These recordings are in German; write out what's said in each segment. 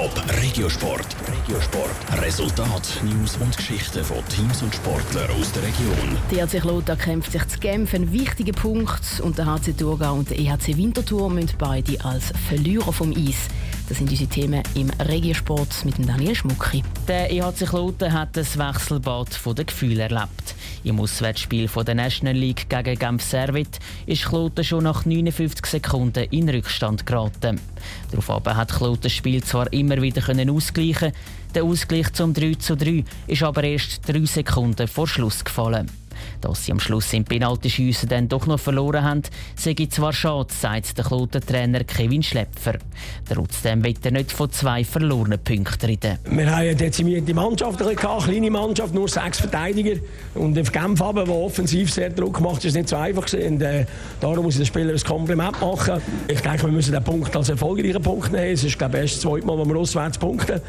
Top Regiosport. Regiosport. Resultat, News und Geschichten von Teams und Sportlern aus der Region. Der HC Kloten kämpft sich zu Genf einen wichtigen Punkt und der HC Thurgau und der EHC Winterthur müssen beide als Verlierer vom Eis. Das sind unsere Themen im Regiosport mit dem Daniel Schmucki. Der EHC Kloten hat das Wechselbad der Gefühle erlebt. Im Auswärtsspiel der National League gegen Genf Servet ist Kloten schon nach 59 Sekunden in Rückstand geraten. Daraufhin hat Kloten das Spiel zwar immer wieder ausgleichen der Ausgleich zum 3 zu 3 ist aber erst drei Sekunden vor Schluss gefallen. Dass sie am Schluss im Penaltyschiessen dann doch noch verloren haben, sei zwar schade, sagt der Kloten-Trainer Kevin Schlepfer. Trotzdem wird er nicht von zwei verlorenen Punkten reden. Wir haben eine dezimierte Mannschaft, eine kleine Mannschaft, nur sechs Verteidiger. Und auf Genf haben, der offensiv sehr Druck macht, ist nicht so einfach Und, äh, darum muss ich den Spielern ein Kompliment machen. Ich denke, wir müssen den Punkt als erfolgreichen Punkt nehmen. Es ist, glaube ich, das zweite Mal, wo wir auswärts punkten.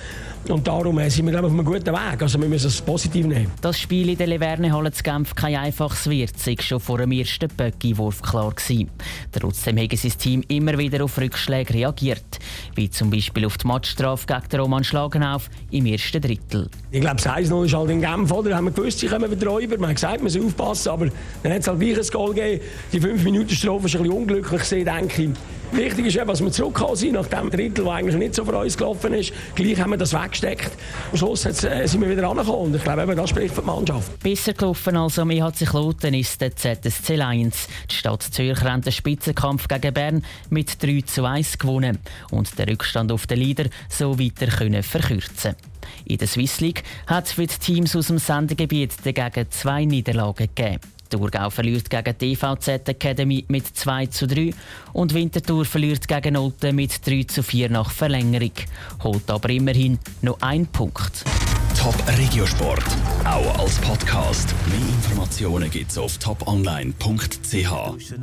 Und darum äh, sind wir glaube ich, auf einem guten Weg. Also wir müssen es positiv nehmen. Das Spiel in der Leverne-Halle zu Genf kein einfaches wird, sei schon vor dem ersten Böcki-Wurf klar gewesen. Trotzdem haben sein Team immer wieder auf Rückschläge reagiert, wie zum Beispiel auf die Matchstrafe gegen Roman Schlagenauf im ersten Drittel. Ich glaube, das 1-0 ist halt in Genf, oder? Haben wir gewusst, sie kommen wieder rüber. Man hat gesagt, man soll aufpassen, aber dann hat es halt gleich ein Goal gegeben. Die 5 Minuten Strafe ist ein bisschen unglücklich denke ich. Wichtig ist, dass wir zurückgekommen sind nach dem Drittel, das eigentlich nicht so für uns gelaufen ist. Gleich haben wir das weggesteckt. Am Schluss äh, sind wir wieder angekommen. Ich glaube, das spricht für die Mannschaft. Besser gelaufen als am EHC Kloten ist der ZSC Lions. Die Stadt Zürich hat den Spitzenkampf gegen Bern mit 3 zu 1 gewonnen und den Rückstand auf den Leader so weiter können verkürzen in der Swiss League hat es für die Teams aus dem Sendegebiet dagegen zwei Niederlagen gegeben. Thurgau verliert gegen die EVZ Academy mit 2 zu 3 und Winterthur verliert gegen Olten mit 3 zu 4 nach Verlängerung. Holt aber immerhin noch einen Punkt. Top Regiosport, auch als Podcast. Mehr Informationen gibt's auf toponline.ch.